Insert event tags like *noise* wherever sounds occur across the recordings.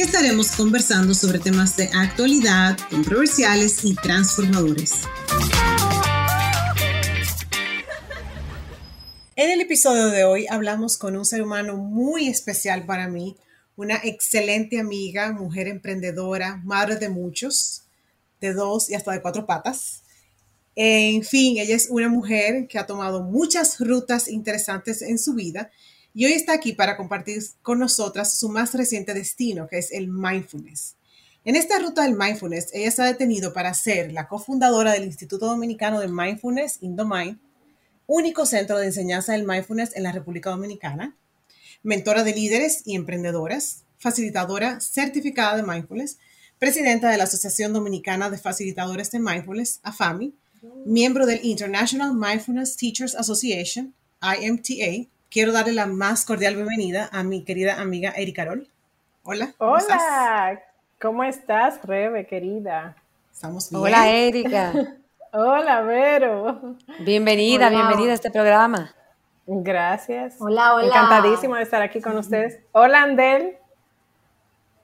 estaremos conversando sobre temas de actualidad, controversiales y transformadores. En el episodio de hoy hablamos con un ser humano muy especial para mí, una excelente amiga, mujer emprendedora, madre de muchos, de dos y hasta de cuatro patas. En fin, ella es una mujer que ha tomado muchas rutas interesantes en su vida y hoy está aquí para compartir con nosotras su más reciente destino, que es el mindfulness. En esta ruta del mindfulness, ella se ha detenido para ser la cofundadora del Instituto Dominicano de Mindfulness, Indomind, único centro de enseñanza del mindfulness en la República Dominicana, mentora de líderes y emprendedoras, facilitadora certificada de mindfulness, presidenta de la Asociación Dominicana de Facilitadores de Mindfulness, AFAMI, miembro del International Mindfulness Teachers Association, IMTA. Quiero darle la más cordial bienvenida a mi querida amiga Eri Carol. Hola. Hola. ¿Cómo estás, Rebe, querida? Estamos bien. Hola, Erika. *laughs* Hola, Vero. Bienvenida, bienvenida a este programa. Gracias. Hola, hola. Encantadísimo de estar aquí con ustedes. Hola, Andel.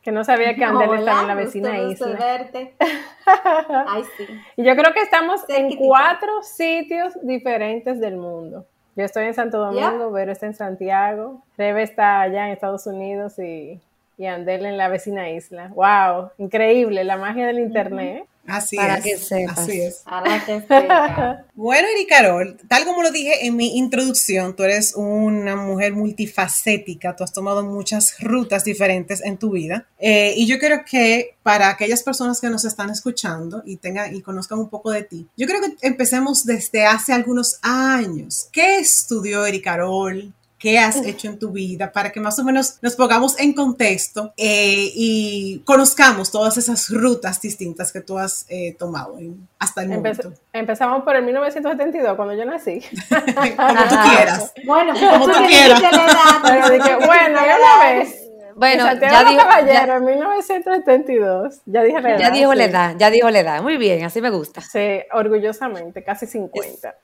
Que no sabía que Andel estaba en la vecina gusto, isla. verte. *laughs* Ay, sí. Y yo creo que estamos en cuatro sitios diferentes del mundo. Yo estoy en Santo Domingo, Vero está en Santiago, Rebe está allá en Estados Unidos y, y Andel en la vecina isla. ¡Wow! Increíble, la magia del internet. Así Para es. que sepas. Así es. *laughs* Bueno, Eri Carol, tal como lo dije en mi introducción, tú eres una mujer multifacética, tú has tomado muchas rutas diferentes en tu vida. Eh, y yo creo que para aquellas personas que nos están escuchando y tengan y conozcan un poco de ti, yo creo que empecemos desde hace algunos años. ¿Qué estudió Eri Carol? ¿Qué has hecho en tu vida? Para que más o menos nos pongamos en contexto eh, y conozcamos todas esas rutas distintas que tú has eh, tomado en- hasta el Empe- momento. empezamos por el 1972, cuando yo nací. *laughs* Como tú quieras. Bueno, Como tú que quieras. *laughs* la Pero dije, bueno, la una vez. Bueno, ya dijo, Caballero, ya, en 1972. Ya dije la edad. ya dijo la sí. edad, ya dijo la edad. Muy bien, así me gusta. Sí, orgullosamente, casi 50.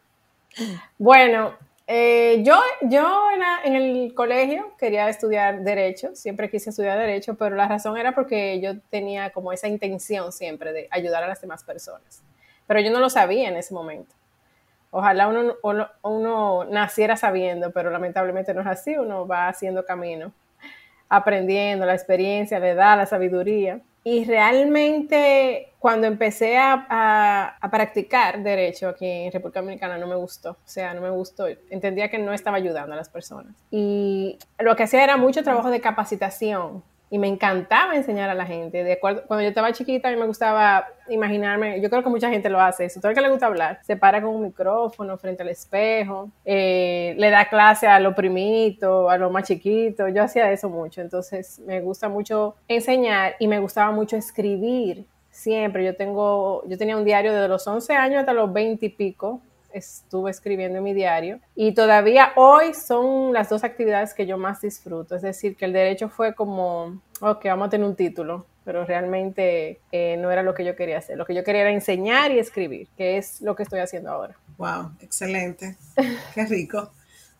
Bueno, eh, yo, yo en, la- en el colegio quería estudiar Derecho, siempre quise estudiar Derecho, pero la razón era porque yo tenía como esa intención siempre de ayudar a las demás personas. Pero yo no lo sabía en ese momento. Ojalá uno, uno, uno naciera sabiendo, pero lamentablemente no es así, uno va haciendo camino, aprendiendo la experiencia, la edad, la sabiduría. Y realmente cuando empecé a, a- practicar derecho aquí en República Dominicana no me gustó, o sea, no me gustó, entendía que no estaba ayudando a las personas. Y lo que hacía era mucho trabajo de capacitación y me encantaba enseñar a la gente. De acuerdo, cuando yo estaba chiquita a mí me gustaba imaginarme, yo creo que mucha gente lo hace, si todo el que le gusta hablar, se para con un micrófono frente al espejo, eh, le da clase a los primitos, a los más chiquitos, yo hacía eso mucho, entonces me gusta mucho enseñar y me gustaba mucho escribir. Siempre, yo tengo, yo tenía un diario desde los 11 años hasta los 20 y pico, estuve escribiendo en mi diario y todavía hoy son las dos actividades que yo más disfruto. Es decir, que el derecho fue como, ok, vamos a tener un título, pero realmente eh, no era lo que yo quería hacer. Lo que yo quería era enseñar y escribir, que es lo que estoy haciendo ahora. Wow, excelente. Qué rico.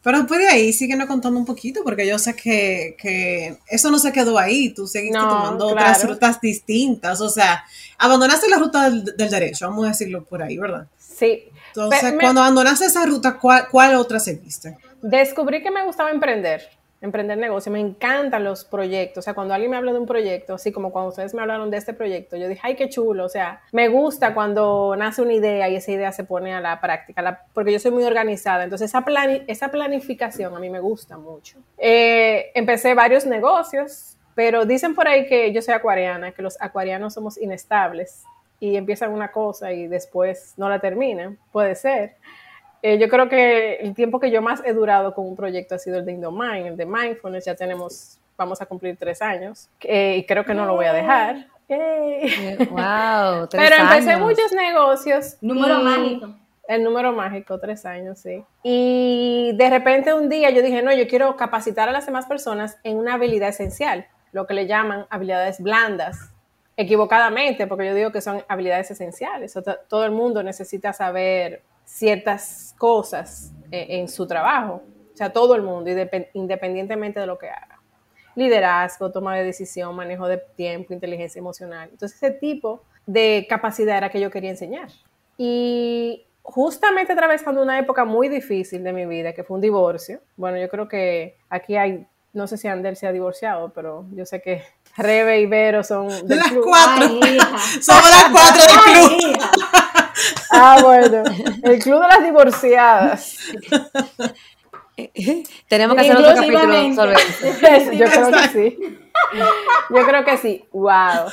Pero después de ahí, síguenos contando un poquito, porque yo sé que, que eso no se quedó ahí. Tú seguiste No, tomando otras rutas distintas. O sea, abandonaste la ruta del, del derecho, vamos a decirlo por ahí, ¿verdad? Sí. Entonces, me- cuando abandonaste esa ruta, ¿cuál, cuál otra seguiste? Descubrí que me gustaba emprender, emprender negocio. Me encantan los proyectos. O sea, cuando alguien me habla de un proyecto, así como cuando ustedes me hablaron de este proyecto, yo dije, ay, qué chulo. O sea, me gusta cuando nace una idea y esa idea se pone a la práctica, la- porque yo soy muy organizada. Entonces, esa, plani- esa planificación a mí me gusta mucho. Eh, empecé varios negocios, pero dicen por ahí que yo soy acuariana, que los acuarianos somos inestables y empiezan una cosa y después no la terminan. Puede ser. Eh, yo creo que el tiempo que yo más he durado con un proyecto ha sido el de Indomind, el de Mindfulness. Ya tenemos, vamos a cumplir tres años eh, y creo que no lo voy a dejar. Wow, *laughs* Pero empecé muchos negocios. Número mágico. El número mágico, tres años, sí. Y de repente un día yo dije, no, yo quiero capacitar a las demás personas en una habilidad esencial, lo que le llaman habilidades blandas, equivocadamente, porque yo digo que son habilidades esenciales. todo el mundo necesita saber ciertas cosas eh, en, su trabajo, o sea, todo el mundo, independientemente de lo que haga. Liderazgo, toma de decisión, manejo de tiempo, inteligencia emocional. Entonces, ese tipo de capacidad era que yo quería enseñar. Y justamente atravesando una época muy difícil de mi vida, que fue un divorcio. Bueno, yo creo que aquí hay, no sé si Ander se ha divorciado, pero yo sé que Rebe y Vero son *laughs* del las cuatro. *laughs* Somos las cuatro del club. ah, bueno, el club de las divorciadas. *laughs* Tenemos que hacer otro capítulo sobre eso. Yo creo que sí. Yo creo que sí. Wow.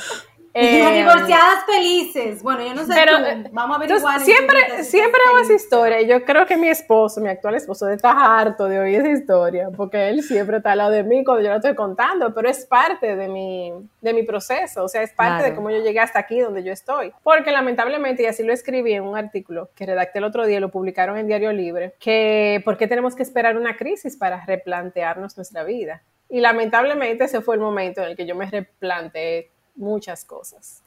Eh, divorciadas felices. Bueno, yo no sé. Pero, eh, Vamos a averiguar. Siempre, siempre hago esa historia. Yo creo que mi esposo, mi actual esposo, está harto de oír esa historia, porque él siempre está al lado de mí cuando yo lo estoy contando, pero es parte de mi, de mi proceso. O sea, es parte de cómo yo llegué hasta aquí donde yo estoy. Porque lamentablemente, y así lo escribí en un artículo que redacté el otro día, lo publicaron en Diario Libre, que por qué tenemos que esperar una crisis para replantearnos nuestra vida. Y lamentablemente ese fue el momento en el que yo me replanteé muchas cosas.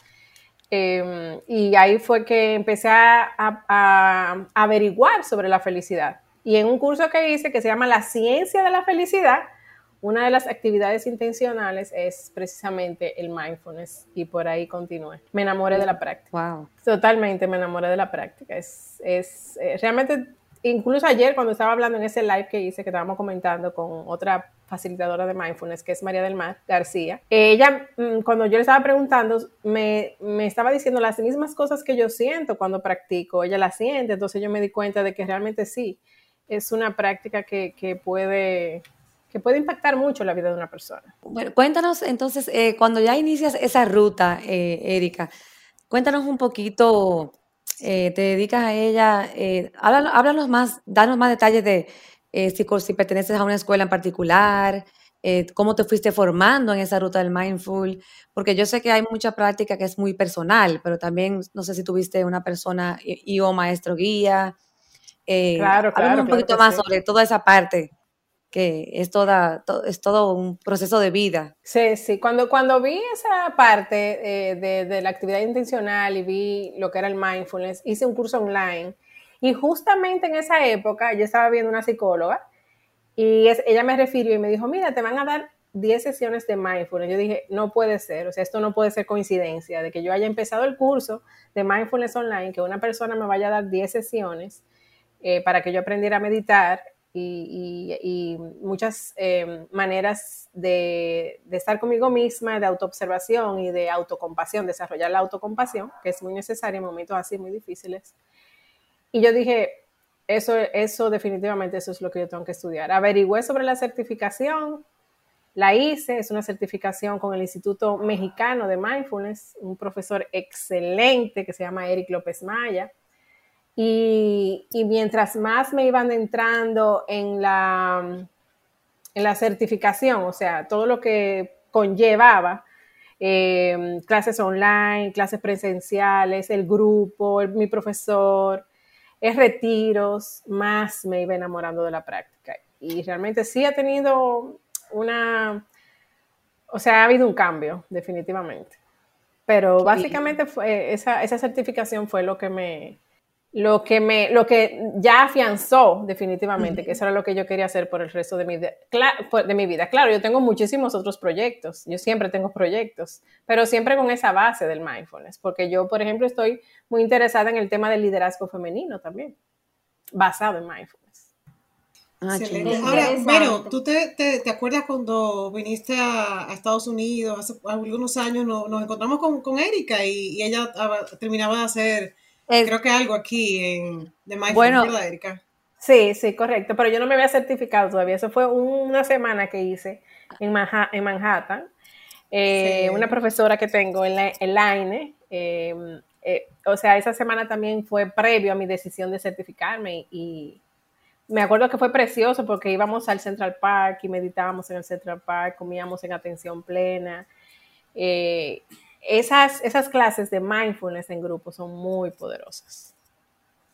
Em, y ahí fue que empecé a, averiguar sobre la felicidad. Y en un curso que hice que se llama La ciencia de la felicidad, una de las actividades intencionales es precisamente el mindfulness y por ahí continué. Me enamoré de la práctica. Wow. Totalmente me enamoré de la práctica. Es, es eh, realmente, incluso ayer cuando estaba hablando en ese live que hice, que estábamos comentando con otra facilitadora de mindfulness, que es María del Mar García. Ella, mm, cuando yo le estaba preguntando, me, me, estaba diciendo las mismas cosas que yo siento cuando practico. Ella las siente, entonces yo me di cuenta de que realmente sí, es una práctica que, que puede que puede impactar mucho la vida de una persona. Bueno, cuéntanos entonces, eh, cuando ya inicias esa ruta, eh, Erika, cuéntanos un poquito, eh, te dedicas a ella, háblanos, háblanos, más, danos más detalles de eh, si, si, perteneces a una escuela en particular, eh, cómo te fuiste formando en esa ruta del mindful, porque yo sé que hay mucha práctica que es muy personal, pero también no sé si tuviste una persona y, o maestro guía. Eh, claro, claro. un poquito más sobre toda esa parte que es toda es todo un proceso de vida. Sí, sí. Cuando, cuando vi esa parte de, de, la actividad intencional y vi lo que era el mindfulness, hice un curso online y justamente en esa época yo estaba viendo una psicóloga y ella me refirió y me dijo, mira, te van a dar 10 sesiones de mindfulness. Yo dije, no puede ser, o sea, esto no puede ser coincidencia de que yo haya empezado el curso de mindfulness online, que una persona me vaya a dar 10 sesiones eh, para que yo aprendiera a meditar y, muchas eh, maneras de, de, estar conmigo misma, de autoobservación y de autocompasión, desarrollar la autocompasión, que es muy necesaria en momentos así muy difíciles. Y yo dije, eso, eso definitivamente eso es lo que yo tengo que estudiar. Averigüé sobre la certificación, la hice, es una certificación con el Instituto Mexicano de Mindfulness, un profesor excelente que se llama Eric López Maya. Y, mientras más me iban entrando en la, en la certificación, o sea, todo lo que conllevaba, eh, clases online, clases presenciales, el grupo, mi profesor, es retiros, más me iba enamorando de la práctica. Y realmente sí ha tenido una, o sea, ha habido un cambio, definitivamente. Pero básicamente fue, esa, esa certificación fue lo que me, lo que me, lo que ya afianzó definitivamente, que eso era lo que yo quería hacer por el resto de mi, de mi vida. Claro, yo tengo muchísimos otros proyectos, yo siempre tengo proyectos, pero siempre con esa base del mindfulness, porque yo, por ejemplo, estoy muy interesada en el tema del liderazgo femenino también, basado en mindfulness. Ah, Ahora, pero tú te, te, acuerdas cuando viniste a, Estados Unidos hace algunos años, nos, encontramos con, con Erika y, y ella terminaba de hacer Creo que algo aquí en de bueno, ¿verdad, Erika? Sí, sí, correcto. Pero yo no me había certificado todavía. Eso fue una semana que hice en, en Manhattan. Eh, una profesora que tengo en la, en em, eh, o sea, esa semana también fue previo a mi decisión de certificarme y, me acuerdo que fue precioso porque íbamos al Central Park y meditábamos en el Central Park, comíamos en atención plena. Eh, esas, esas clases de mindfulness en grupo son muy poderosas.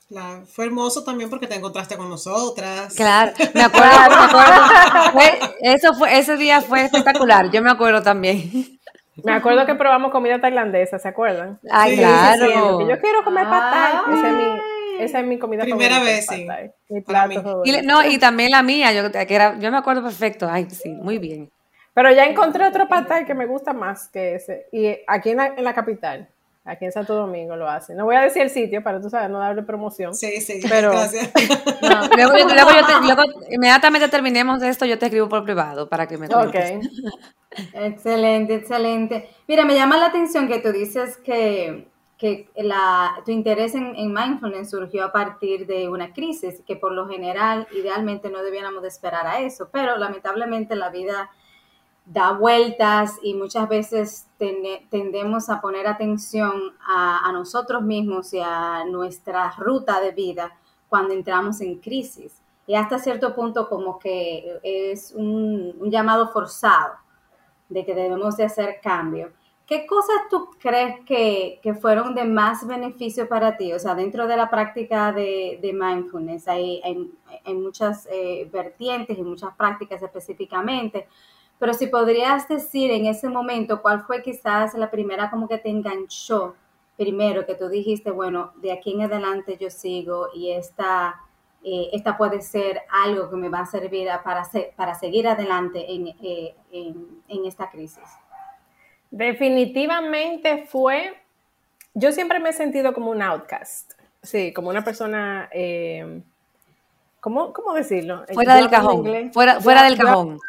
Claro, fue hermoso también porque te encontraste con nosotras. Claro, *laughs* me acuerdo, me acuerdo. Fue- eso fue, ese día fue espectacular, yo me acuerdo también. Me acuerdo que probamos comida tailandesa, ¿se acuerdan? Ay, Sí, claro. Diciendo yo quiero comer pad thai. Ay. Esa es mi, esa es mi comida Primera vez, pad sí. Mi plato. Y, no, y también la mía, yo, que era, yo me acuerdo perfecto. Ay, sí, muy bien. Pero ya encontré otro thai que me gusta más que ese. Y aquí en la, en la capital, aquí en Santo Domingo lo hacen. No voy a decir el sitio para tú sabes, no darle promoción. Sí, sí, Pero- gracias. *laughs* No. Luego, yo- luego yo te- luego, inmediatamente terminemos de esto, yo te escribo por privado para que me Ok. cuentes. *laughs* Excelente, excelente. Mira, me llama la atención que tú dices que, que la, tu interés en, en mindfulness surgió a partir de una crisis, que por lo general, idealmente no debiéramos de esperar a eso, pero lamentablemente la vida da vueltas y muchas veces tendemos a poner atención a, nosotros mismos y a nuestra ruta de vida cuando entramos en crisis. Y hasta cierto punto como que es un, llamado forzado de que debemos de hacer cambio. ¿Qué cosas tú crees que, que fueron de más beneficio para ti? O sea, dentro de la práctica de, de mindfulness hay, hay, hay muchas eh, vertientes y muchas prácticas específicamente, pero si podrías decir en ese momento cuál fue quizás la primera como que te enganchó primero, que tú dijiste, bueno, de aquí en adelante yo sigo y esta, eh, esta puede ser algo que me va a servir a- para, se- para seguir adelante en, eh, en- en esta crisis. Definitivamente fue. Yo siempre me he sentido como un outcast. Sí, como una persona. eh, ¿cómo, ¿Cómo decirlo? Fuera Yo del cajón. inglés. Fuera, Yo- fuera del yo- cajón.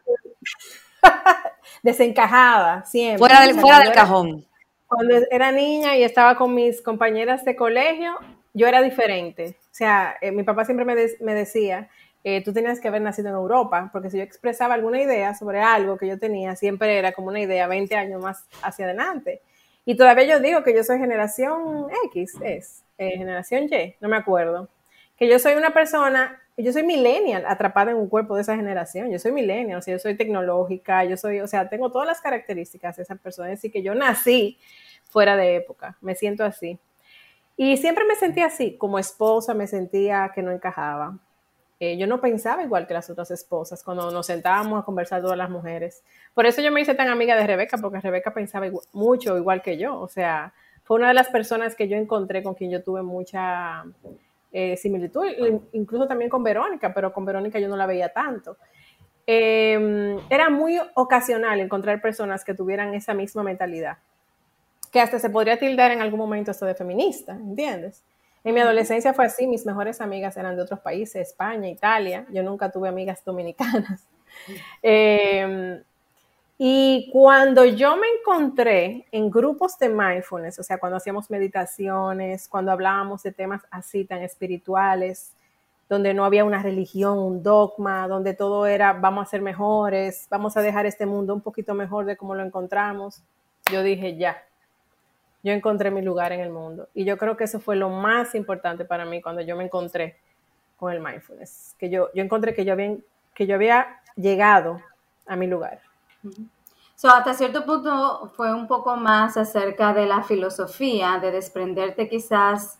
*laughs* Desencajada, siempre. Fuera O del, sea, fuera cuando del era- cajón. Cuando era niña y estaba con mis compañeras de colegio, yo era diferente. O sea, eh, mi papá siempre me, de- me decía, eh, tú tenías que haber nacido en Europa, porque si yo expresaba alguna idea sobre algo que yo tenía, siempre era como una idea 20 años más hacia adelante. Y todavía yo digo que yo soy generación X, es, eh, generación Y, no me acuerdo. Que yo soy una persona, yo soy millennial atrapada en un cuerpo de esa generación. Yo soy millennial, o sea, yo soy tecnológica, yo soy, o sea, tengo todas las características de esa persona. Así que yo nací fuera de época, me siento así. Y siempre me sentía así, como esposa me sentía que no encajaba. Eh, yo no pensaba igual que las otras esposas cuando nos sentábamos a conversar todas las mujeres. Por eso yo me hice tan amiga de Rebeca, porque Rebeca pensaba mucho igual que yo. O sea, fue una de las personas que yo encontré con quien yo tuve mucha eh, similitud, in- incluso también con Verónica, pero con Verónica yo no la veía tanto. Eh, era muy ocasional encontrar personas que tuvieran esa misma mentalidad que hasta se podría tildar en algún momento esto de feminista, ¿entiendes? En mi adolescencia fue así, mis mejores amigas eran de otros países, España, Italia, yo nunca tuve amigas dominicanas. Eh, y cuando yo me encontré en grupos de mindfulness, o sea, cuando hacíamos meditaciones, cuando hablábamos de temas así tan espirituales, donde no había una religión, un dogma, donde todo era vamos a ser mejores, vamos a dejar este mundo un poquito mejor de como lo encontramos, yo dije ya, yo encontré mi lugar en el mundo. Y yo creo que eso fue lo más importante para mí cuando yo me encontré con el mindfulness, que yo, yo encontré que yo, había, que yo había llegado a mi lugar. So, hasta cierto punto fue un poco más acerca de la filosofía, de desprenderte quizás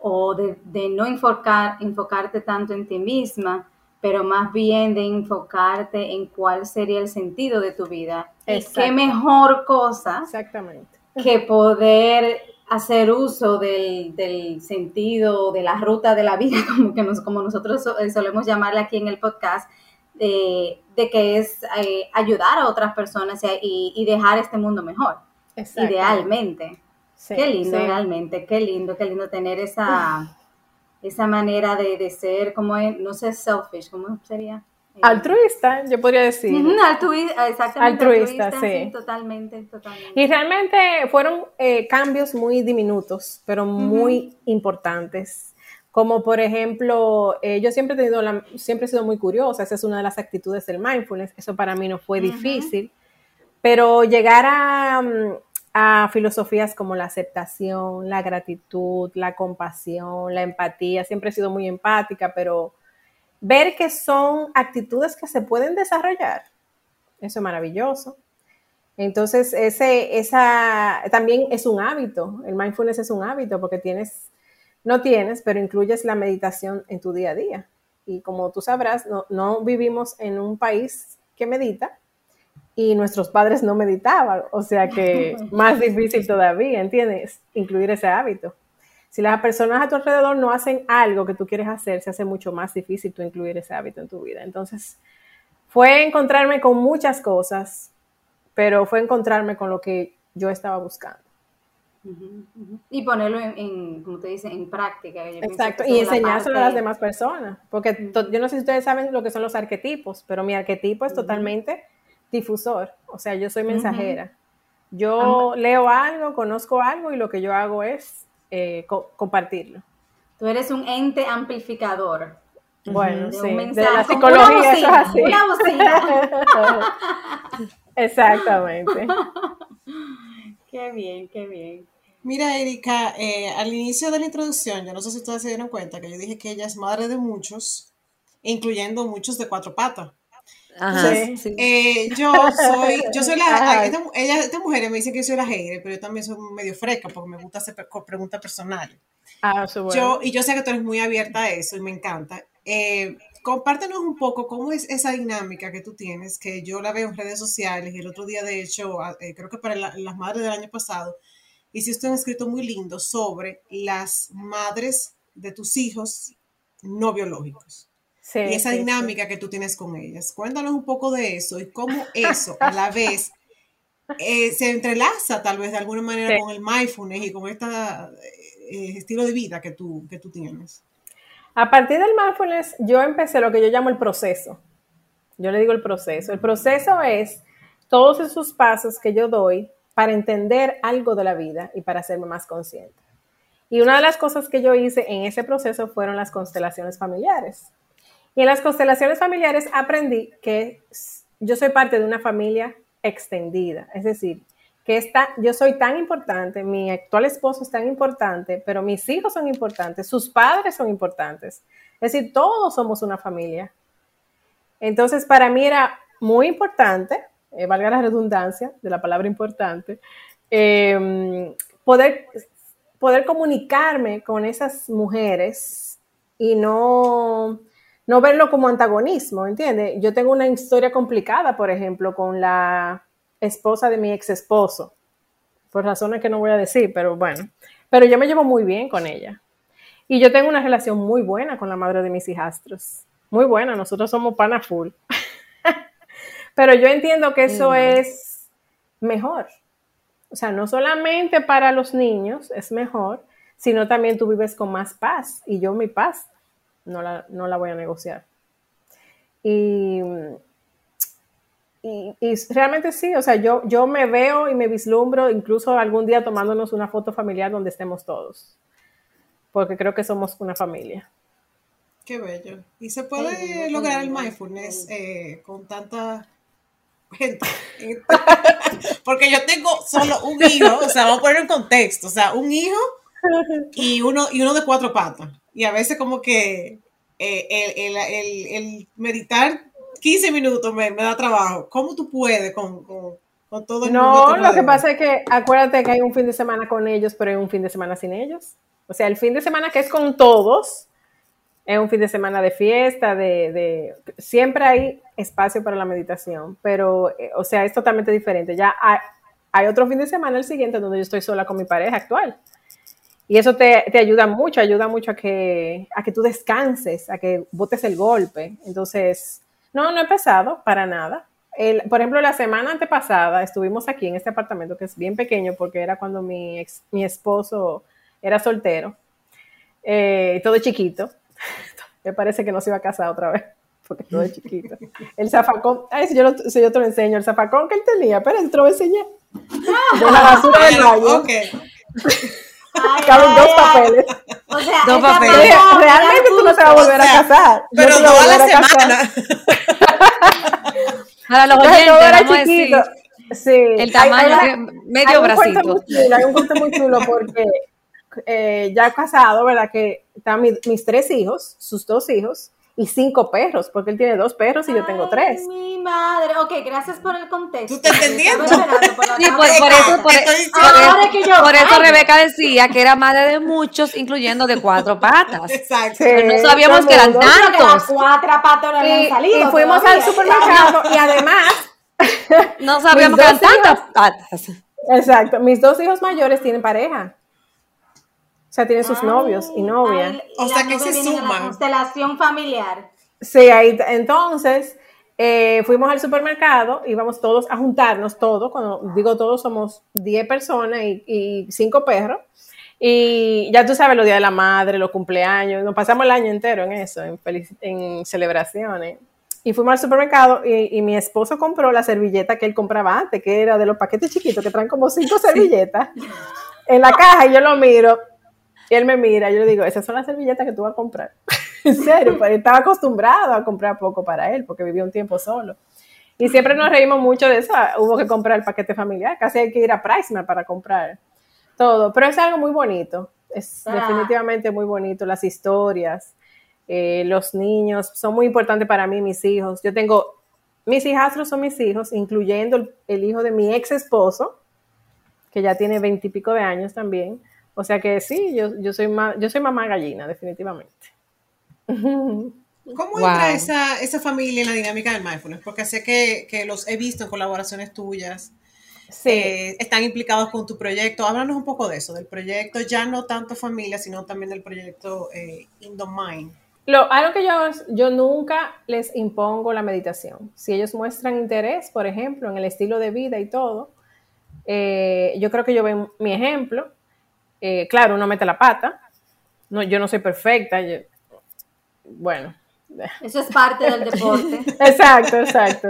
o de, de no enfocar, enfocarte tanto en ti misma, pero más bien de enfocarte en cuál sería el sentido de tu vida. Y qué mejor cosa Exactamente. que poder hacer uso del, del sentido, de la ruta de la vida, *laughs* como, que nos, como nosotros so- eh, solemos llamarla aquí en el podcast, de, de que es eh, ayudar a otras personas y, y- dejar este mundo mejor, Exacto. idealmente. Sí, qué lindo, sí. realmente, qué lindo, qué lindo tener esa, esa manera de, de ser, como no sé, selfish, ¿cómo sería? Eh, Altruista, yo podría decir. altruista, exactamente. Altruista, sí. Totalmente, totalmente. Y realmente fueron eh, cambios muy diminutos, pero muy importantes. Como por ejemplo, eh, yo siempre he, tenido la- siempre he sido muy curiosa, esa es una de las actitudes del mindfulness, eso para mí no fue difícil, pero llegar a, mm, a filosofías como la aceptación, la gratitud, la compasión, la empatía, siempre he sido muy empática, pero ver que son actitudes que se pueden desarrollar, eso es maravilloso. Entonces, ese, esa también es un hábito. El mindfulness es un hábito porque tienes, no tienes, pero incluyes la meditación en tu día a día. Y como tú sabrás, no, no vivimos en un país que medita y nuestros padres no meditaban, o sea que *laughs* más difícil todavía, ¿entiendes? Incluir ese hábito. Si las personas a tu alrededor no hacen algo que tú quieres hacer, se hace mucho más difícil tú incluir ese hábito en tu vida. Entonces, fue encontrarme con muchas cosas, pero fue encontrarme con lo que yo estaba buscando. Y ponerlo en, como te dice, en práctica. Exacto, y enseñárselo a las demás personas, porque yo no sé si ustedes saben lo que son los arquetipos, pero mi arquetipo es totalmente difusor, o sea, yo soy mensajera. Yo leo algo, conozco algo y lo que yo hago es eh, compartirlo. Tú eres un ente amplificador. Bueno, sí, de la psicología, eso es así. Una bocina. *laughs* Exactamente. *laughs* qué bien, qué bien. Mira, Erika, eh, al inicio de la introducción, yo no sé si ustedes se dieron cuenta que yo dije que ella es madre de muchos, incluyendo muchos de cuatro patas. Ajá, sí. Eh, yo soy, yo soy la, *laughs* esta, ella, esta mujer me dice que yo soy la hater, pero yo también soy medio fresca porque me gusta hacer preguntas personales. Ah, bueno. yo, y yo sé que tú eres muy abierta a eso y me encanta. Eh, compártenos un poco cómo es esa dinámica que tú tienes, que yo la veo en redes sociales y el otro día, de hecho, eh, creo que para las madres del año pasado, hiciste un escrito muy lindo sobre las madres de tus hijos no biológicos. Sí, y esa dinámica que tú tienes con ellas. Cuéntanos un poco de eso y cómo eso a la vez eh, se entrelaza tal vez de alguna manera con el mindfulness y con este estilo de vida que tú, que tú tienes. A partir del mindfulness, yo empecé lo que yo llamo el proceso. Yo le digo el proceso. El proceso es todos esos pasos que yo doy para entender algo de la vida y para hacerme más consciente. Y una de las cosas que yo hice en ese proceso fueron las constelaciones familiares. Y en las constelaciones familiares aprendí que yo soy parte de una familia extendida, es decir, que está, yo soy tan importante, mi actual esposo es tan importante, pero mis hijos son importantes, sus padres son importantes. Es decir, todos somos una familia. Entonces, para mí era muy importante, eh, valga la redundancia de la palabra importante, em, poder, poder comunicarme con esas mujeres y no, no verlo como antagonismo, ¿entiendes? Yo tengo una historia complicada, por ejemplo, con la esposa de mi ex esposo, por razones que no voy a decir, pero bueno, pero yo me llevo muy bien con ella. Y yo tengo una relación muy buena con la madre de mis hijastros, muy buena, nosotros somos pana full. *laughs* pero yo entiendo que eso es mejor. O sea, no solamente para los niños es mejor, sino también tú vives con más paz. Y yo mi paz no la, no la voy a negociar. Y y, realmente sí, o sea, yo, yo me veo y me vislumbro incluso algún día tomándonos una foto familiar donde estemos todos, porque creo que somos una familia. Qué bello. ¿Y se puede lograr el mindfulness eh, con tanta gente? *laughs* porque yo tengo solo un hijo, o sea, vamos a poner en contexto, o sea, un hijo y uno, y uno de cuatro patas. Y a veces como que eh, el, el, el meditar 15 minutos me, da trabajo. ¿Cómo tú puedes con, todo el No, lo que pasa es que acuérdate que hay un fin de semana con ellos, pero hay un fin de semana sin ellos. O sea, el fin de semana que es con todos es un fin de semana de fiesta, de, siempre hay espacio para la meditación, pero, eh, o sea, es totalmente diferente. Ya hay, otro fin de semana, el siguiente, donde yo estoy sola con mi pareja actual. Y eso te, te, ayuda mucho, ayuda mucho a que, a que tú descanses, a que botes el golpe. Entonces, no, no he pesado, para nada. por ejemplo, la semana antepasada estuvimos aquí en este apartamento que es bien pequeño porque era cuando mi, mi esposo era soltero, eh, todo chiquito. *laughs* Me parece que no se iba a casar otra vez porque todo es chiquito. *laughs* El zafacón, ay, si yo, si yo te lo enseño, el zafacón que él tenía, pero él te lo voy a enseñar. De la basura del baño. Okay. *laughs* Caben dos papeles. O sea, dos papeles. Realmente tú no te vas a volver a casar. Pero no, a la semana. *laughs* Para los oyentes, vamos a decir, sí. el tamaño hay, medio hay bracito. Un hay un cuento muy chulo porque eh, ya casado, ¿verdad? Que están mis, mis tres hijos, sus dos hijos, y cinco perros, porque él tiene dos perros y yo tengo tres. Ay, mi madre. Ok, gracias por el contexto. ¿Tú estás entendiendo? Por Sí, eso, por, Te estoy por- diciendo. Ahora que yo- por eso Ay. Rebeca decía que era madre de muchos, incluyendo de cuatro *laughs* patas. Exacto. Pero no sabíamos que eran tantos. cuatro patas no habían Y, salido. y fuimos todavía. al supermercado y además, No sabíamos *laughs* que eran tantas patas. exacto, mis dos hijos mayores tienen pareja. O sea, tienen sus Ay, novios y novias. ay, O y sea las que se de la suman. constelación familiar. Sí, ahí entonces eh, fuimos al supermercado, íbamos todos a juntarnos, todos, cuando digo todos somos 10 personas y, y 5 perros. Y ya tú sabes, los días de la madre, los cumpleaños, nos pasamos el año entero en eso, en, en celebraciones. Y fuimos al supermercado y, y mi esposo compró la servilleta que él compraba antes, que era de los paquetes chiquitos que traen como cinco servilletas en la caja y yo lo miro y él me mira, yo le digo, esas son las servilletas que tú vas a comprar. *laughs* en serio, pues él estaba acostumbrado a comprar poco para él porque vivía un tiempo solo. Y siempre nos reímos mucho de eso. Hubo que comprar el paquete familiar. Casi hay que ir a Pricemart para comprar todo. Pero es algo muy bonito. Es Ah. definitivamente muy bonito. Las historias, eh, los niños son muy importantes para mí, mis hijos. Yo tengo, mis hijastros son mis hijos, incluyendo el, el hijo de mi ex esposo, que ya tiene veintipico de años también. O sea que sí, yo, yo, soy, ma- yo soy mamá gallina, definitivamente. *laughs* ¿Cómo Wow. entra esa, esa familia en la dinámica del mindfulness? Porque sé que, que los he visto en colaboraciones tuyas. Sí. eh, están implicados con tu proyecto. Háblanos un poco de eso, del proyecto, ya no tanto familia, sino también del proyecto eh, In the Mind. Lo, algo que yo, yo nunca les impongo la meditación. Si ellos muestran interés, por ejemplo, en el estilo de vida y todo, eh, yo creo que yo ven mi ejemplo. Eh, claro, uno mete la pata. No, yo no soy perfecta. yo- bueno, Eso es parte del *laughs* deporte. exacto, exacto.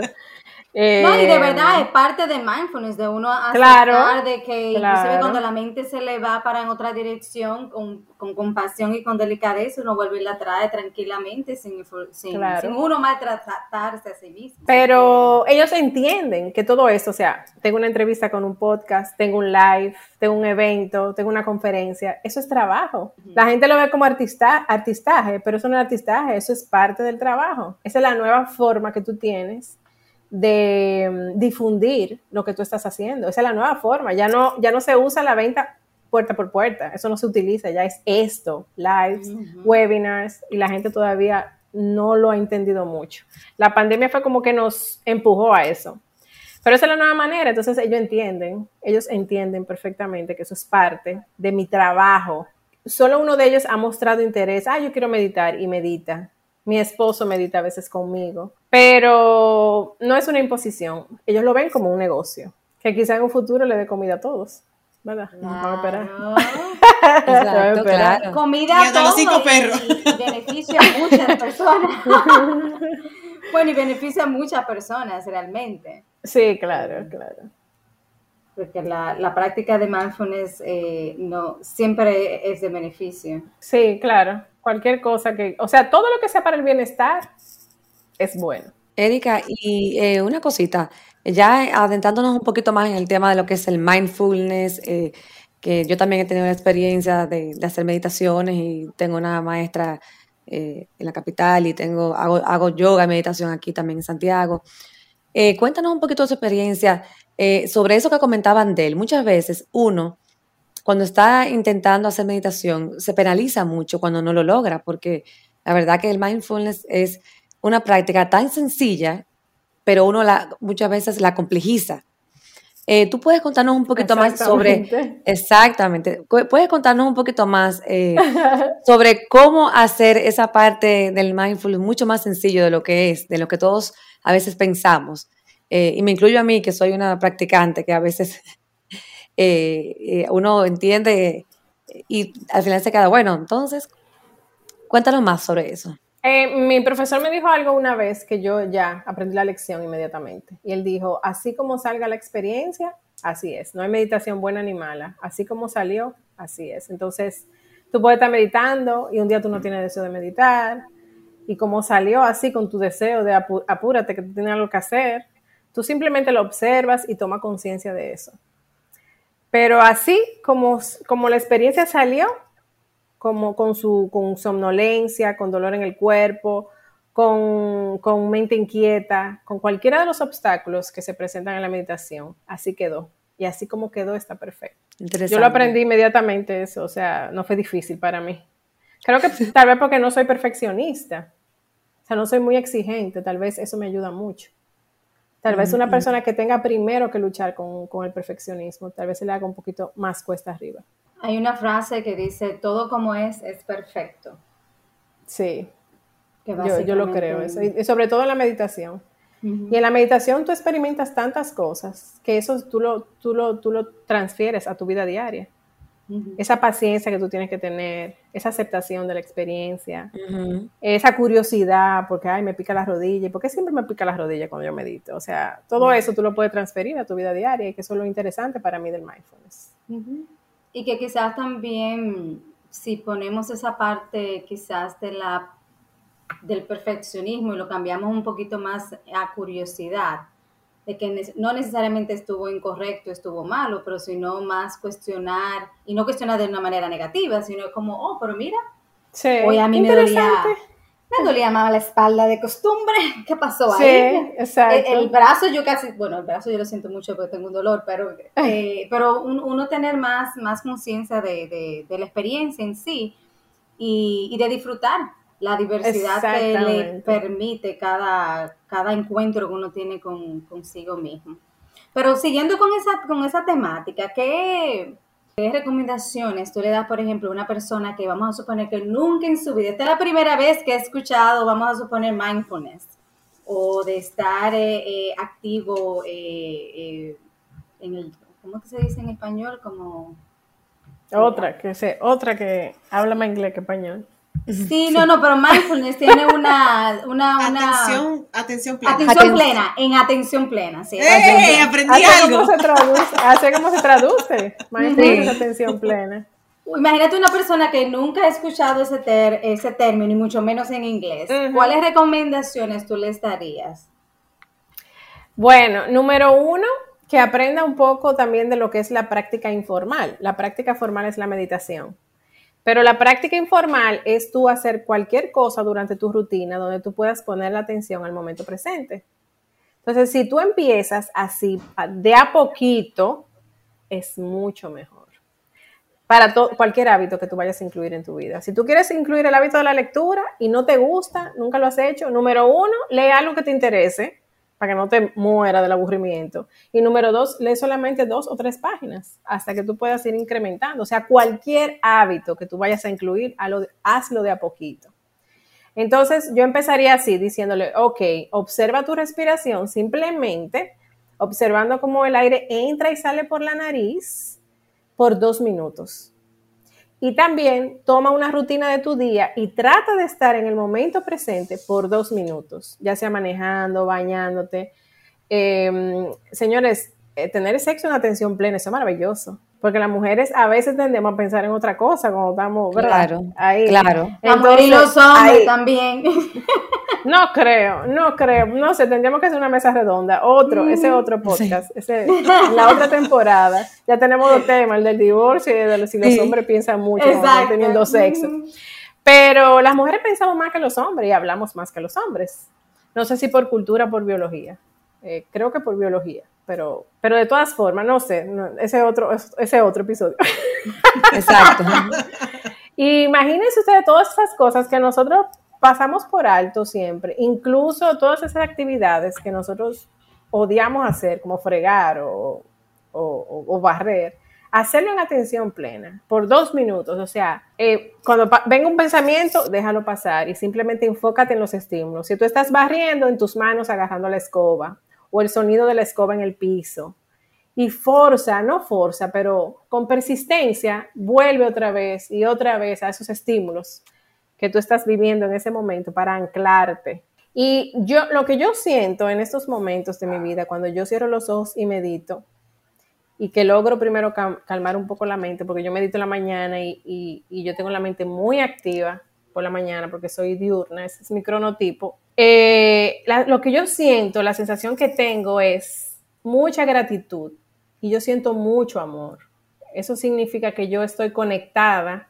No, y de Eh, verdad es parte de mindfulness, de uno aceptar Claro, de que claro. inclusive cuando la mente se le va para en otra dirección, con, con compasión y con delicadeza, uno vuelve y la trae tranquilamente sin, sin, Claro. sin uno maltratarse a sí mismo. Pero ellos entienden que todo esto, o sea, tengo una entrevista con un podcast, tengo un live, tengo un evento, tengo una conferencia, eso es trabajo. La gente lo ve como artista, artistaje, pero eso no es artistaje, eso es parte del trabajo. Esa es la nueva forma que tú tienes de mm, difundir lo que tú estás haciendo. Esa es la nueva forma. Ya no, ya no se usa la venta puerta por puerta. Eso no se utiliza. Ya es esto, lives, webinars, y la gente todavía no lo ha entendido mucho. La pandemia fue como que nos empujó a eso. Pero esa es la nueva manera. Entonces ellos entienden, ellos entienden perfectamente que eso es parte de mi trabajo. Solo uno de ellos ha mostrado interés. Ah, yo quiero meditar y medita. Mi esposo medita a veces conmigo, pero no es una imposición. Ellos lo ven como un negocio, que quizá en un futuro le dé comida a todos, ¿verdad? Vamos a esperar. Claro. *laughs* Exacto, claro. Comida Y hasta los todo cinco y- perros. *laughs* y beneficia a muchas personas. *laughs* bueno, y beneficia a muchas personas realmente. Sí, claro, claro. Porque la, la práctica de mindfulness eh, no, siempre es de beneficio. Sí, claro. Cualquier cosa que, o sea, todo lo que sea para el bienestar es bueno. Erika, y eh, una cosita, ya adentrándonos un poquito más en el tema de lo que es el mindfulness, eh, que yo también he tenido la experiencia de, hacer meditaciones y tengo una maestra eh, en la capital y tengo, hago, hago yoga y meditación aquí también en Santiago. Cuéntanos un poquito de su experiencia sobre eso que comentaban de él. Muchas veces uno, cuando está intentando hacer meditación, se penaliza mucho cuando no lo logra, porque la verdad que el mindfulness es una práctica tan sencilla, pero uno la, muchas veces la complejiza. Eh, ¿Tú puedes contarnos un poquito más sobre... Exactamente. ¿Puedes contarnos un poquito más eh, *laughs* sobre cómo hacer esa parte del mindfulness mucho más sencillo de lo que es, de lo que todos a veces pensamos? Eh, y me incluyo a mí, que soy una practicante, que a veces *laughs* eh, uno entiende y al final se queda, bueno, entonces, cuéntanos más sobre eso. Eh, mi profesor me dijo algo una vez que yo ya aprendí la lección inmediatamente. Y él dijo, así como salga la experiencia, así es. No hay meditación buena ni mala. Así como salió, así es. Entonces, tú puedes estar meditando y un día tú no tienes deseo de meditar. Y como salió así con tu deseo de apu- apúrate, que tú tienes algo que hacer, tú simplemente lo observas y toma conciencia de eso. Pero así como, como la experiencia salió, como con su con somnolencia, con dolor en el cuerpo, con, con mente inquieta, con cualquiera de los obstáculos que se presentan en la meditación. Así quedó. Y así como quedó está perfecto. Yo lo aprendí inmediatamente eso, o sea, no fue difícil para mí. Creo que tal vez porque no soy perfeccionista, o sea, no soy muy exigente, tal vez eso me ayuda mucho. Tal vez una persona que tenga primero que luchar con, con, el perfeccionismo, tal vez se le haga un poquito más cuesta arriba. Hay una frase que dice, todo como es es perfecto. Sí, yo, yo, lo creo, eso. Y sobre todo en la meditación. Y en la meditación tú experimentas tantas cosas que eso tú lo, tú lo, tú lo transfieres a tu vida diaria. Esa paciencia que tú tienes que tener, esa aceptación de la experiencia, esa curiosidad, porque, ay, me pica la rodilla, ¿por qué siempre me pica la rodilla cuando yo medito? O sea, todo eso tú lo puedes transferir a tu vida diaria y que eso es lo interesante para mí del mindfulness. Y que quizás también, si ponemos esa parte quizás de la del perfeccionismo y lo cambiamos un poquito más a curiosidad, de que no necesariamente estuvo incorrecto, estuvo malo, pero sino más cuestionar, y no cuestionar de una manera negativa, sino como, oh, pero mira, hoy a mí me dolía, me dolía más la espalda de costumbre, *laughs* ¿qué pasó ahí? El, brazo yo casi, bueno, el brazo yo lo siento mucho porque tengo un dolor, pero, eh, pero uno tener más, más conciencia de, de, la experiencia en sí y, y de disfrutar, la diversidad que le permite cada, cada encuentro que uno tiene con, consigo mismo. Pero siguiendo con esa, con esa temática, ¿qué, recomendaciones tú le das, por ejemplo, a una persona que vamos a suponer que nunca en su vida, esta es la primera vez que ha escuchado, vamos a suponer, mindfulness, o de estar eh, eh, activo eh, en el, ¿cómo se dice en español? Como... Otra, que sé, otra que habla más inglés que español. Sí, no, no, pero mindfulness tiene una, una, atención, atención plena. Atención plena, en atención plena, sí. ¡Eh! Aprendí algo. Cómo se traduce, hace cómo se traduce. Mindfulness, atención plena. Imagínate una persona que nunca ha escuchado ese, ter, ese término, y mucho menos en inglés. ¿Cuáles recomendaciones tú le darías? Bueno, número uno, que aprenda un poco también de lo que es la práctica informal. La práctica formal es la meditación. Pero la práctica informal es tú hacer cualquier cosa durante tu rutina donde tú puedas poner la atención al momento presente. Entonces, si tú empiezas así, de a poquito, es mucho mejor. Para cualquier hábito que tú vayas a incluir en tu vida. Si tú quieres incluir el hábito de la lectura y no te gusta, nunca lo has hecho, número uno, lee algo que te interese para que no te muera del aburrimiento. Y número dos, lee solamente dos o tres páginas hasta que tú puedas ir incrementando. O sea, cualquier hábito que tú vayas a incluir, hazlo de a poquito. Entonces, yo empezaría así, diciéndole, ok, observa tu respiración simplemente, observando cómo el aire entra y sale por la nariz por dos minutos. Y también toma una rutina de tu día y trata de estar en el momento presente por dos minutos, ya sea manejando, bañándote. Em, señores, eh, tener sexo en atención plena, eso es maravilloso. Porque las mujeres a veces tendemos a pensar en otra cosa cuando estamos, Claro, Ahí. claro. y los hombres también. *laughs* No creo, no creo. No sé, tendríamos que hacer una mesa redonda. Otro, ese otro podcast, ese, la otra temporada. Ya tenemos dos temas, el del divorcio y de si los hombres piensan mucho teniendo sexo. Pero las mujeres pensamos más que los hombres y hablamos más que los hombres. No sé si por cultura o por biología. Eh, creo que por biología, pero, pero de todas formas, no sé, ese, otro, ese otro episodio. *laughs* Exacto. *laughs* Imagínense ustedes todas esas cosas que nosotros pasamos por alto siempre, incluso todas esas actividades que nosotros odiamos hacer, como fregar o, barrer, hacerlo en atención plena por dos minutos. O sea, eh, cuando venga un pensamiento, déjalo pasar y simplemente enfócate en los estímulos. Si tú estás barriendo, en tus manos agarrando la escoba o el sonido de la escoba en el piso. Y forza, no forza, pero con persistencia, vuelve otra vez y otra vez a esos estímulos que tú estás viviendo en ese momento para anclarte. Y yo, lo que yo siento en estos momentos de mi vida, cuando yo cierro los ojos y medito, y que logro primero calmar un poco la mente, porque yo medito en la mañana y, yo tengo la mente muy activa por la mañana, porque soy diurna, ese es mi cronotipo. Eh, lo que yo siento, la sensación que tengo es mucha gratitud y yo siento mucho amor. Eso significa que yo estoy conectada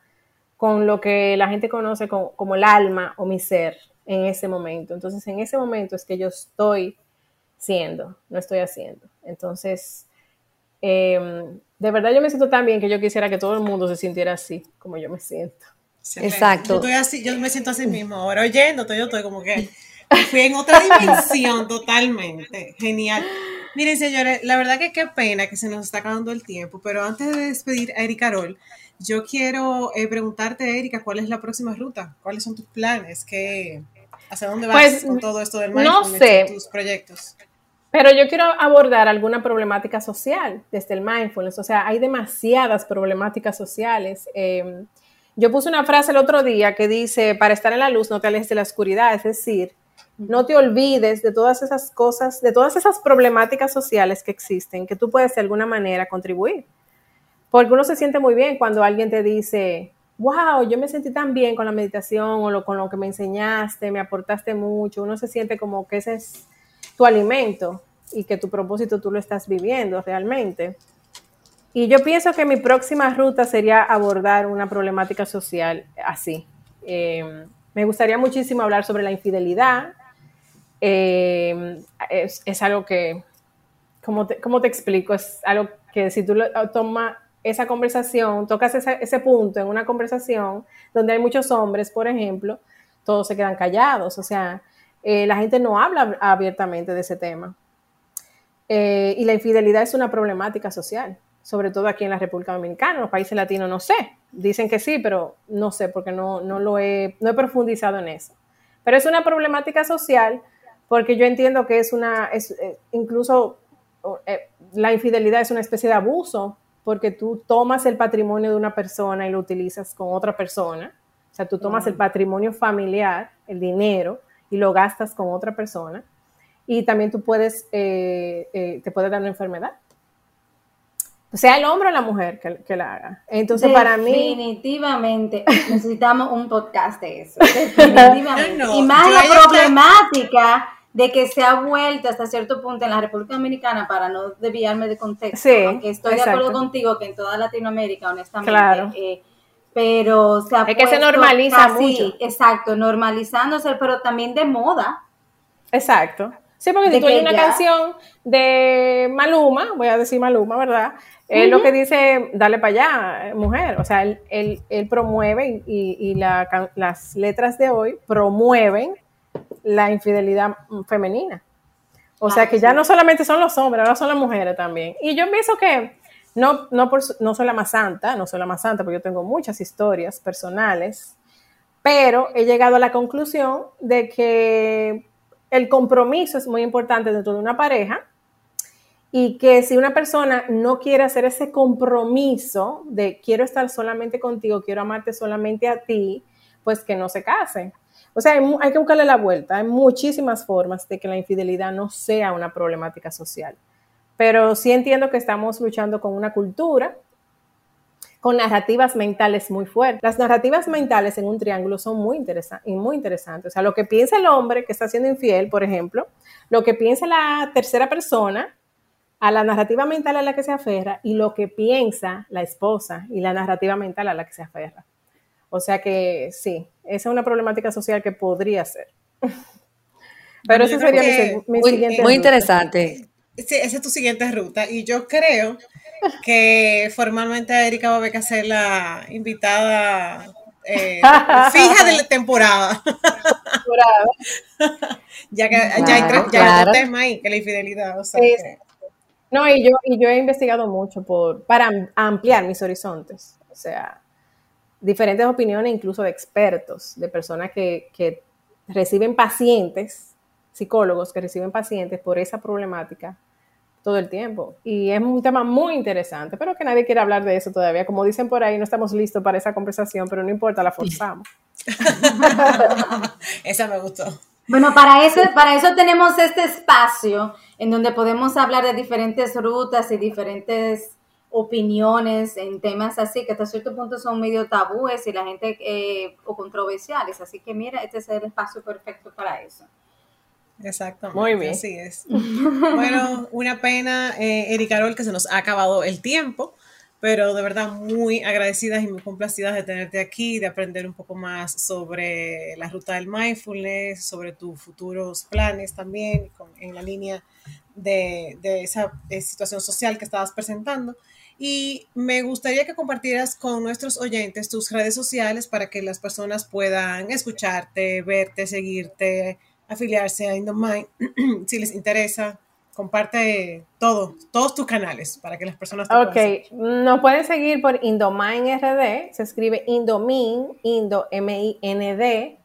con lo que la gente conoce como, el alma o mi ser. en ese momento. Entonces, en ese momento es que yo estoy siendo, no estoy haciendo. Entonces, em, de verdad yo me siento tan bien que yo quisiera que todo el mundo se sintiera así, como yo me siento. Exacto. Yo, estoy así, yo me siento así mismo. Ahora oyéndote, yo estoy como que fui en otra dimensión totalmente. Genial. Miren, señores, la verdad que qué pena que se nos está acabando el tiempo, pero antes de despedir a Erika Carol, yo quiero eh, preguntarte, Erika, ¿cuál es la próxima ruta? ¿Cuáles son tus planes? ¿Qué, ¿Hacia dónde vas Pues, con todo esto del no mindfulness sé. y tus proyectos? Pero yo quiero abordar alguna problemática social desde el mindfulness. O sea, hay demasiadas problemáticas sociales. Eh, yo puse una frase el otro día que dice, para estar en la luz no te alejes de la oscuridad. Es decir, no te olvides de todas esas cosas, de todas esas problemáticas sociales que existen, que tú puedes de alguna manera contribuir. Porque uno se siente muy bien cuando alguien te dice, wow, yo me sentí tan bien con la meditación o con lo que me enseñaste, me aportaste mucho. Uno se siente como que ese es tu alimento y que tu propósito tú lo estás viviendo realmente. Y yo pienso que mi próxima ruta sería abordar una problemática social así. Eh, me gustaría muchísimo hablar sobre la infidelidad. Eh, es, es algo que, ¿cómo te, cómo te explico? Es algo que si tú tomas esa conversación, tocas ese, ese punto en una conversación donde hay muchos hombres, por ejemplo, todos se quedan callados. O sea, eh, la gente no habla abiertamente de ese tema. Eh, y la infidelidad es una problemática social, sobre todo aquí en la República Dominicana, en los países latinos no sé, dicen que sí, pero no sé porque no, no lo he, no he profundizado en eso. Pero es una problemática social porque yo entiendo que es una, es, eh, incluso eh, la infidelidad es una especie de abuso porque tú tomas el patrimonio de una persona y lo utilizas con otra persona. O sea, tú tomas el patrimonio familiar, el dinero, y lo gastas con otra persona. Y también tú puedes, eh, eh, te puede dar una enfermedad. Sea el hombre o la mujer que, que la haga. Entonces, para mí, Definitivamente *laughs* necesitamos un podcast de eso. *laughs* Definitivamente. No, no, y más yo la problemática de que se ha vuelto hasta cierto punto en la República Dominicana, para no desviarme de contexto, Sí, aunque estoy de acuerdo contigo que en toda Latinoamérica, honestamente, Claro. eh, pero se ha Es que se normaliza casi- mucho. Exacto, normalizándose, pero también de moda. Exacto. Sí, porque si tú oyes una ya- canción de Maluma, voy a decir Maluma, ¿verdad? Es lo que dice, dale para allá, mujer. O sea, él, él- él promueve y, y la las letras de hoy promueven la infidelidad femenina. O sea, que ya no solamente son los hombres, ahora son las mujeres también. Y yo pienso que no, no, por, no soy la más santa, no soy la más santa, porque yo tengo muchas historias personales, pero he llegado a la conclusión de que el compromiso es muy importante dentro de una pareja y que si una persona no quiere hacer ese compromiso de quiero estar solamente contigo, quiero amarte solamente a ti, pues que no se casen. O sea, hay, que buscarle la vuelta. Hay muchísimas formas de que la infidelidad no sea una problemática social. Pero sí entiendo que estamos luchando con una cultura con narrativas mentales muy fuertes. Las narrativas mentales en un triángulo son muy, y muy interesantes. O sea, lo que piensa el hombre que está siendo infiel, por ejemplo, lo que piensa la tercera persona, a la narrativa mental a la que se aferra, y lo que piensa la esposa y la narrativa mental a la que se aferra. O sea que sí, esa es una problemática social que podría ser. *laughs* Pero creo sería mi, que mi Muy, siguiente. muy ruta. interesante. Sí, esa es tu siguiente ruta. Y yo creo que formalmente a Erika va a haber que hacer la invitada eh, *laughs* fija de la temporada. *laughs* ya que ya hay, tres- ya hay claro. otro tema ahí, que la infidelidad. O sea, Sí, que- No, y yo, y yo he investigado mucho por, para am- ampliar mis horizontes. O sea, diferentes opiniones, incluso de expertos, de personas que, que reciben pacientes, psicólogos que reciben pacientes por esa problemática todo el tiempo. Y es un tema muy interesante, pero que nadie quiere hablar de eso todavía. Como dicen por ahí, no estamos listos para esa conversación, pero no importa, la forzamos. *laughs* esa me gustó. Bueno, para eso, para eso tenemos este espacio en donde podemos hablar de diferentes rutas y diferentes opiniones en temas así que hasta cierto punto son medio tabúes y la gente eh, o controversiales. Así que mira, este es el espacio perfecto para eso. Exactamente. Muy bien. Así es. Bueno, una pena, eh, Erika Carol, que se nos ha acabado el tiempo. pero de verdad muy agradecidas y muy complacidas de tenerte aquí, de aprender un poco más sobre la ruta del mindfulness, sobre tus futuros planes también, en la línea de, esa situación social que estabas presentando. Y me gustaría que compartieras con nuestros oyentes tus redes sociales para que las personas puedan escucharte, verte, seguirte, afiliarse a Indomind *clears throat* si les interesa. Comparte todo, todos tus canales para que las personas te Ok, nos pueden seguir por Indomind RD, se escribe Indomin, Indo M-I-N-D.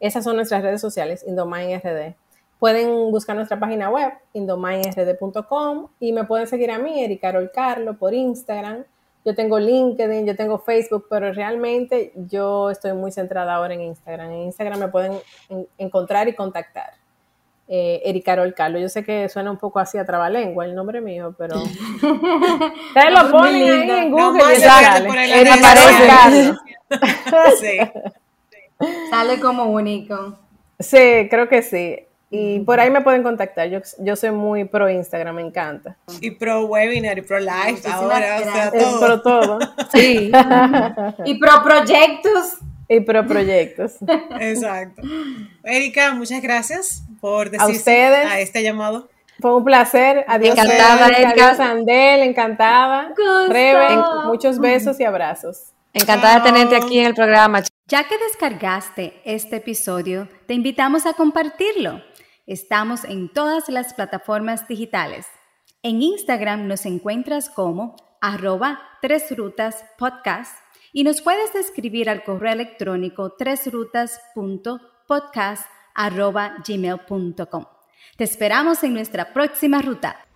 Esas son nuestras redes sociales, Indomind RD. Pueden buscar nuestra página web, indomindrd.com, y me pueden seguir a mí, Erika Carol Carlo, por Instagram. Yo tengo LinkedIn, yo tengo Facebook, pero realmente yo estoy muy centrada ahora en Instagram. En Instagram me pueden encontrar y contactar. Eh, Erika Carol Carlo. Yo sé que suena un poco así a trabalengua el nombre mío, pero *laughs* ustedes lo ponen ahí en Google y sale. Sí. *laughs* *laughs* Sale como único. Sí, creo que sí. Y por ahí me pueden contactar. Yo, yo soy muy pro Instagram, me encanta. Y pro webinar y pro live ahora, o sea, todo. Pro todo. *laughs* Sí. *laughs* y pro proyectos. Y pro proyectos. *laughs* Exacto. Erika, muchas gracias por decir a este llamado. Fue un placer. Adiós, encantada, Erika. Adiós, Andel, encantada. Rebe, muchos besos y abrazos. Encantada de tenerte aquí en el programa. Ya que descargaste este episodio, te invitamos a compartirlo Estamos en todas las plataformas digitales. En Instagram nos encuentras como arroba tres rutas podcast y nos puedes escribir al correo electrónico tresrutas.podcast arroba gmail.com. Te esperamos en nuestra próxima ruta.